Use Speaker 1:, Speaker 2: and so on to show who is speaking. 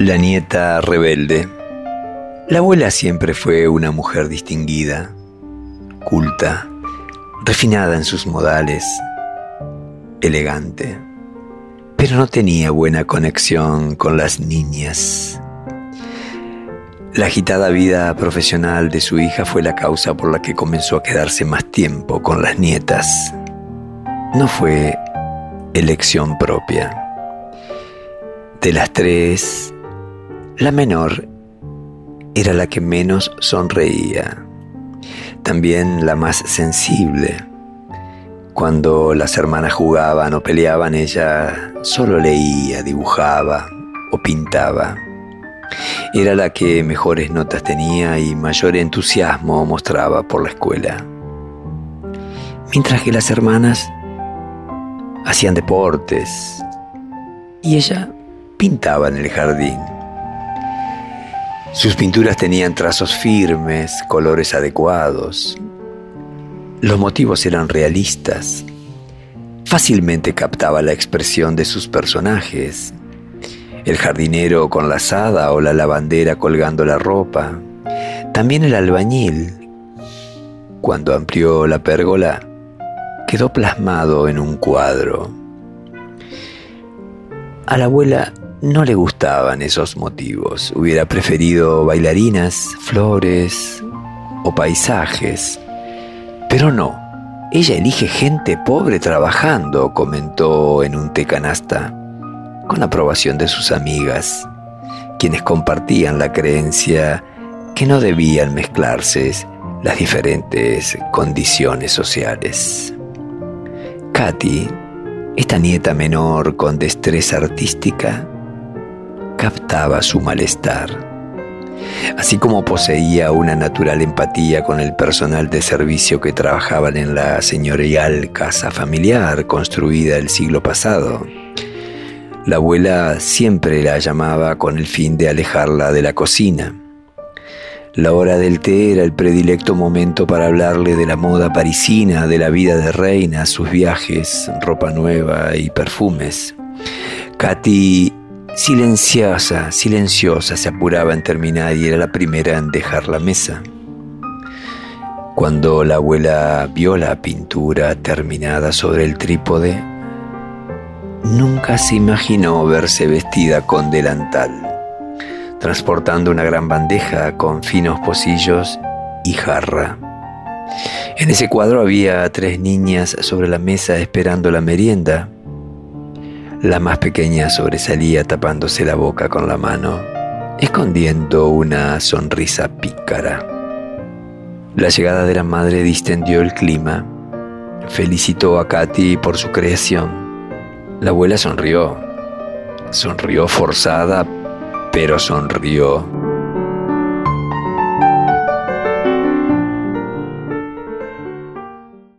Speaker 1: La nieta rebelde. La abuela siempre fue una mujer distinguida, culta, refinada en sus modales, elegante, pero no tenía buena conexión con las niñas. La agitada vida profesional de su hija fue la causa por la que comenzó a quedarse más tiempo con las nietas. No fue elección propia. De las tres, la menor era la que menos sonreía, también la más sensible. Cuando las hermanas jugaban o peleaban, ella solo leía, dibujaba o pintaba. Era la que mejores notas tenía y mayor entusiasmo mostraba por la escuela. Mientras que las hermanas hacían deportes y ella pintaba en el jardín. Sus pinturas tenían trazos firmes, colores adecuados. Los motivos eran realistas. Fácilmente captaba la expresión de sus personajes. El jardinero con la asada o la lavandera colgando la ropa. También el albañil. Cuando amplió la pérgola, quedó plasmado en un cuadro. A la abuela no le gustaban esos motivos. Hubiera preferido bailarinas, flores o paisajes. Pero no, ella elige gente pobre trabajando, comentó en un té canasta, con aprobación de sus amigas, quienes compartían la creencia que no debían mezclarse las diferentes condiciones sociales. Katy, esta nieta menor con destreza artística, captaba su malestar. Así como poseía una natural empatía con el personal de servicio que trabajaban en la señorial casa familiar construida el siglo pasado, la abuela siempre la llamaba con el fin de alejarla de la cocina. La hora del té era el predilecto momento para hablarle de la moda parisina, de la vida de reina, sus viajes, ropa nueva y perfumes. Katy Silenciosa, silenciosa, se apuraba en terminar y era la primera en dejar la mesa. Cuando la abuela vio la pintura terminada sobre el trípode, nunca se imaginó verse vestida con delantal, transportando una gran bandeja con finos pocillos y jarra. En ese cuadro había tres niñas sobre la mesa esperando la merienda la más pequeña sobresalía tapándose la boca con la mano, escondiendo una sonrisa pícara. La llegada de la madre distendió el clima. Felicitó a Katy por su creación. La abuela sonrió. Sonrió forzada, pero sonrió.